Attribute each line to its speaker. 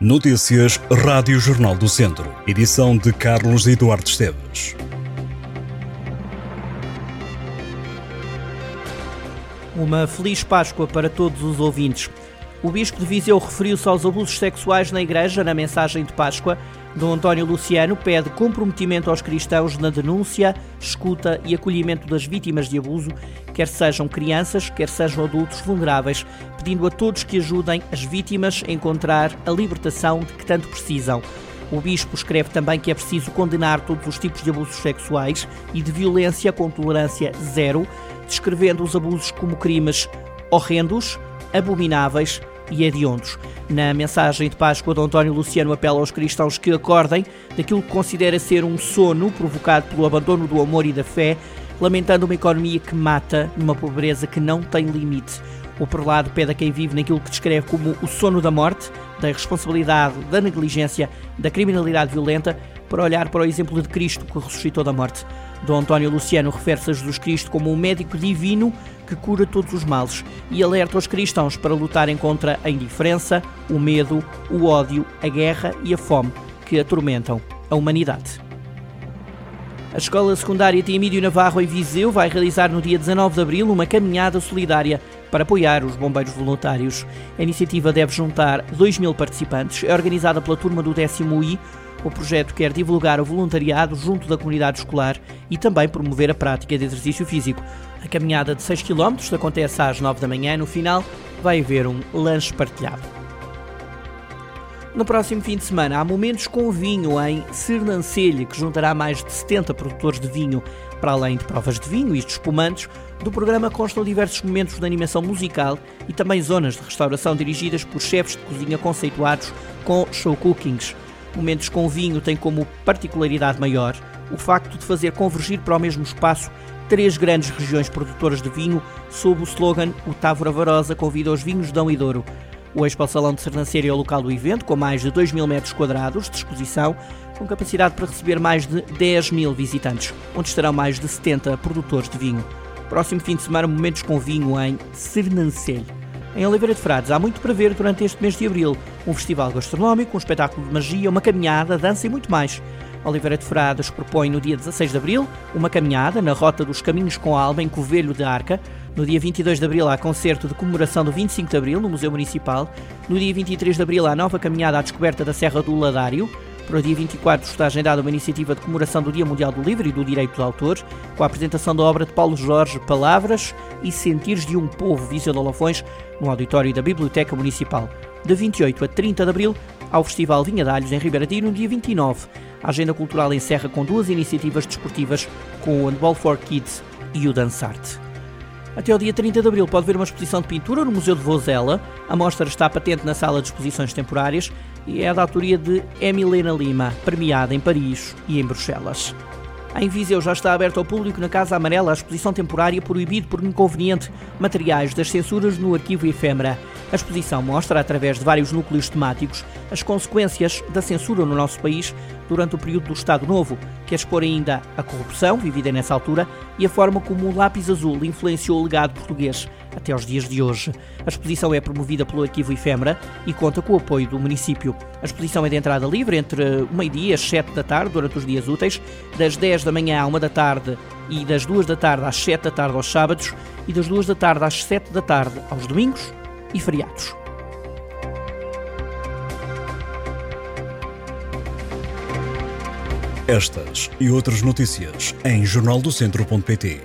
Speaker 1: Notícias Rádio Jornal do Centro. Edição de Carlos Eduardo Esteves.
Speaker 2: Uma feliz Páscoa para todos os ouvintes. O Bispo de Viseu referiu-se aos abusos sexuais na Igreja na mensagem de Páscoa. Dom António Luciano pede comprometimento aos cristãos na denúncia, escuta e acolhimento das vítimas de abuso, quer sejam crianças, quer sejam adultos vulneráveis, pedindo a todos que ajudem as vítimas a encontrar a libertação de que tanto precisam. O Bispo escreve também que é preciso condenar todos os tipos de abusos sexuais e de violência com tolerância zero, descrevendo os abusos como crimes horrendos, abomináveis e hediondos. Na mensagem de Páscoa, D. António Luciano apela aos cristãos que acordem daquilo que considera ser um sono provocado pelo abandono do amor e da fé, lamentando uma economia que mata numa pobreza que não tem limite. O prelado pede a quem vive naquilo que descreve como o sono da morte, da irresponsabilidade, da negligência, da criminalidade violenta, para olhar para o exemplo de Cristo que ressuscitou da morte. Dom António Luciano refere-se a Jesus Cristo como um médico divino que cura todos os males e alerta os cristãos para lutarem contra a indiferença, o medo, o ódio, a guerra e a fome que atormentam a humanidade. A Escola Secundária Tiamídio Navarro em Viseu vai realizar no dia 19 de abril uma caminhada solidária para apoiar os bombeiros voluntários. A iniciativa deve juntar 2 mil participantes, é organizada pela turma do décimo I. O projeto quer divulgar o voluntariado junto da comunidade escolar e também promover a prática de exercício físico. A caminhada de 6 km acontece às 9 da manhã. No final, vai haver um lanche partilhado. No próximo fim de semana há momentos com vinho em Sernancelha, que juntará mais de 70 produtores de vinho. Para além de provas de vinho e de espumantes, do programa constam diversos momentos de animação musical e também zonas de restauração dirigidas por chefes de cozinha conceituados com show cookings. Momentos com vinho têm como particularidade maior o facto de fazer convergir para o mesmo espaço três grandes regiões produtoras de vinho sob o slogan O Távora Varosa convida os vinhos Dão e Douro. O Expo Salão de Sernancelha é o local do evento, com mais de 2 mil metros quadrados de exposição, com capacidade para receber mais de 10 mil visitantes, onde estarão mais de 70 produtores de vinho. Próximo fim de semana, momentos com vinho em Sernancelha. Em Oliveira de Frades há muito para ver durante este mês de abril. Um festival gastronómico, um espetáculo de magia, uma caminhada, dança e muito mais. Oliveira de Frades propõe no dia 16 de abril uma caminhada na Rota dos Caminhos com a Alba em Covelho de Arca. No dia 22 de abril há concerto de comemoração do 25 de abril no Museu Municipal. No dia 23 de abril há nova caminhada à descoberta da Serra do Ladário. Para o dia 24 está agendada uma iniciativa de comemoração do Dia Mundial do Livro e do Direito de Autor, com a apresentação da obra de Paulo Jorge Palavras e Sentires de um Povo, Viseu de Olafões, no auditório da Biblioteca Municipal. De 28 a 30 de abril, ao Festival Vinha de Alhos em Ribeiradinho, no dia 29. A agenda cultural encerra com duas iniciativas desportivas, com o Handball for Kids e o Dançarte. Até ao dia 30 de abril pode ver uma exposição de pintura no Museu de Vozela. A mostra está patente na sala de exposições temporárias e é da autoria de Emilena Lima, premiada em Paris e em Bruxelas. Em Viseu já está aberto ao público na Casa Amarela a exposição temporária proibido por inconveniente materiais das censuras no arquivo efêmera. A exposição mostra, através de vários núcleos temáticos, as consequências da censura no nosso país durante o período do Estado Novo, que expor ainda a corrupção, vivida nessa altura, e a forma como o lápis azul influenciou o legado português até aos dias de hoje. A exposição é promovida pelo Arquivo Efêmera e conta com o apoio do município. A exposição é de entrada livre entre o meio-dia e as 7 da tarde, durante os dias úteis, das 10 da manhã à 1 da tarde e das 2 da tarde às 7 da tarde aos sábados e das 2 da tarde às 7 da tarde aos domingos e feriados.
Speaker 1: Estas e outras notícias em jornaldocentro.pt.